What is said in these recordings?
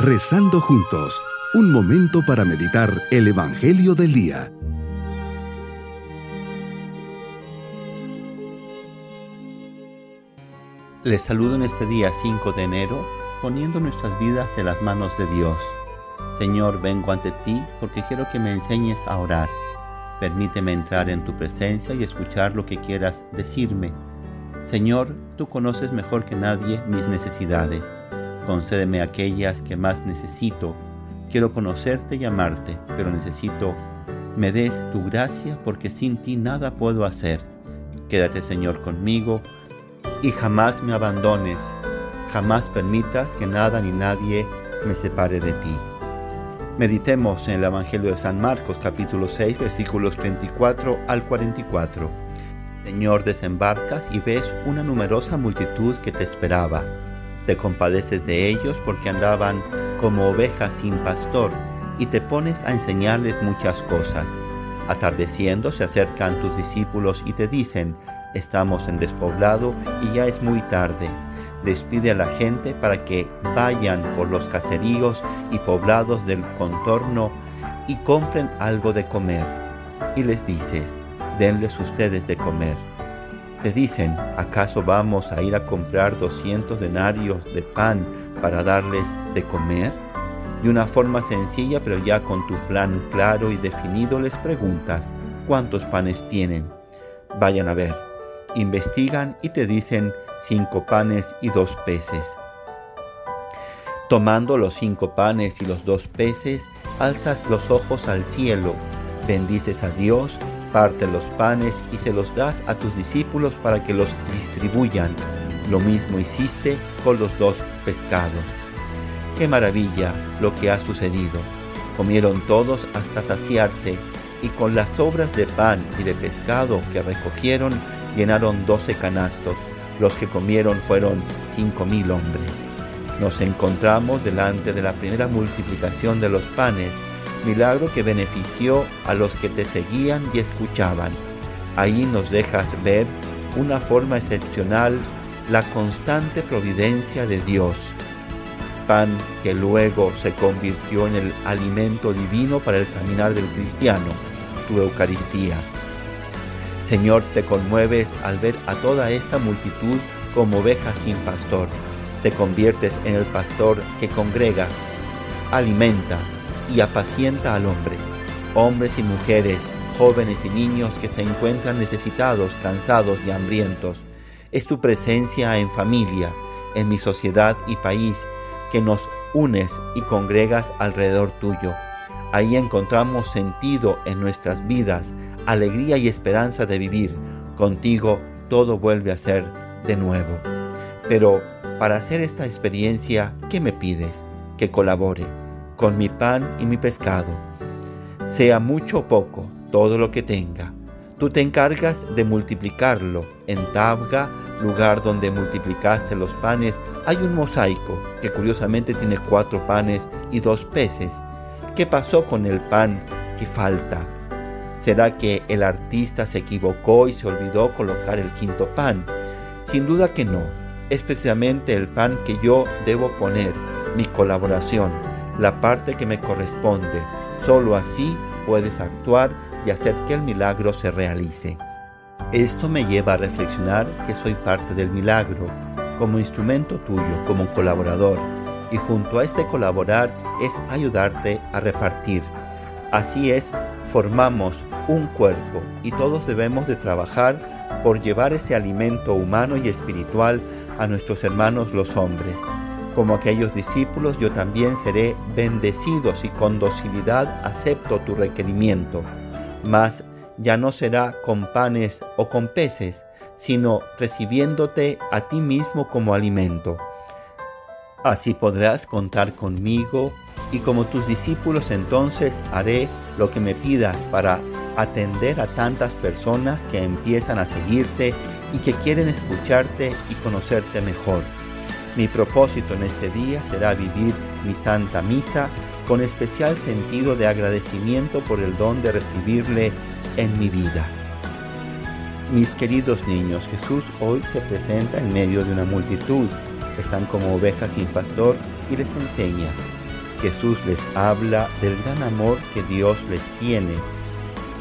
Rezando juntos, un momento para meditar el Evangelio del Día. Les saludo en este día 5 de enero, poniendo nuestras vidas en las manos de Dios. Señor, vengo ante ti porque quiero que me enseñes a orar. Permíteme entrar en tu presencia y escuchar lo que quieras decirme Señor, tú conoces mejor que nadie mis necesidades. Concédeme aquellas que más necesito. Quiero conocerte y amarte, pero necesito me des tu gracia porque sin ti nada puedo hacer. Quédate, Señor, conmigo y jamás me abandones. Jamás permitas que nada ni nadie me separe de ti. Meditemos en el Evangelio de San Marcos capítulo 6 versículos 34 al 44. Señor, desembarcas y ves una numerosa multitud que te esperaba. Te compadeces de ellos porque andaban como ovejas sin pastor y te pones a enseñarles muchas cosas. Atardeciendo se acercan tus discípulos y te dicen, estamos en despoblado y ya es muy tarde. Despide a la gente para que vayan por los caseríos y poblados del contorno y compren algo de comer. Y les dices, denles ustedes de comer. Te dicen, ¿acaso vamos a ir a comprar 200 denarios de pan para darles de comer? De una forma sencilla, pero ya con tu plan claro y definido, les preguntas, ¿cuántos panes tienen? Vayan a ver. Investigan y te dicen cinco panes y dos peces. Tomando los cinco panes y los dos peces, alzas los ojos al cielo, bendices a Dios, parte los panes y se los das a tus discípulos para que los distribuyan. Lo mismo hiciste con los dos pescados. Qué maravilla lo que ha sucedido. Comieron todos hasta saciarse y con las sobras de pan y de pescado que recogieron llenaron doce canastos. Los que comieron fueron cinco mil hombres. Nos encontramos delante de la primera multiplicación de los panes milagro que benefició a los que te seguían y escuchaban. Ahí nos dejas ver una forma excepcional la constante providencia de Dios, pan que luego se convirtió en el alimento divino para el caminar del cristiano, tu Eucaristía. Señor, te conmueves al ver a toda esta multitud como ovejas sin pastor. Te conviertes en el pastor que congrega, alimenta, y apacienta al hombre, hombres y mujeres, jóvenes y niños que se encuentran necesitados, cansados y hambrientos. Es tu presencia en familia, en mi sociedad y país, que nos unes y congregas alrededor tuyo. Ahí encontramos sentido en nuestras vidas, alegría y esperanza de vivir. Contigo todo vuelve a ser de nuevo. Pero para hacer esta experiencia, ¿qué me pides? Que colabore con mi pan y mi pescado. Sea mucho o poco, todo lo que tenga. Tú te encargas de multiplicarlo. En Tabga, lugar donde multiplicaste los panes, hay un mosaico que curiosamente tiene cuatro panes y dos peces. ¿Qué pasó con el pan que falta? ¿Será que el artista se equivocó y se olvidó colocar el quinto pan? Sin duda que no. Es precisamente el pan que yo debo poner, mi colaboración la parte que me corresponde. Solo así puedes actuar y hacer que el milagro se realice. Esto me lleva a reflexionar que soy parte del milagro, como instrumento tuyo, como colaborador, y junto a este colaborar es ayudarte a repartir. Así es, formamos un cuerpo y todos debemos de trabajar por llevar ese alimento humano y espiritual a nuestros hermanos los hombres. Como aquellos discípulos, yo también seré bendecidos y con docilidad acepto tu requerimiento. Mas ya no será con panes o con peces, sino recibiéndote a ti mismo como alimento. Así podrás contar conmigo y como tus discípulos entonces haré lo que me pidas para atender a tantas personas que empiezan a seguirte y que quieren escucharte y conocerte mejor. Mi propósito en este día será vivir mi Santa Misa con especial sentido de agradecimiento por el don de recibirle en mi vida. Mis queridos niños, Jesús hoy se presenta en medio de una multitud. Están como ovejas sin pastor y les enseña. Jesús les habla del gran amor que Dios les tiene.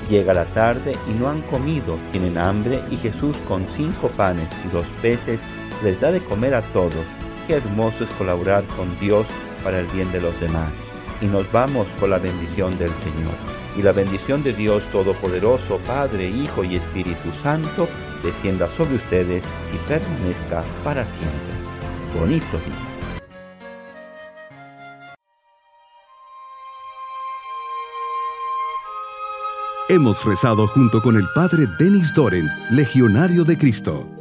Llega la tarde y no han comido, tienen hambre y Jesús con cinco panes y dos peces les da de comer a todos. Qué hermoso es colaborar con Dios para el bien de los demás. Y nos vamos con la bendición del Señor. Y la bendición de Dios Todopoderoso, Padre, Hijo y Espíritu Santo, descienda sobre ustedes y permanezca para siempre. Bonito día. Hemos rezado junto con el Padre Denis Doren, Legionario de Cristo.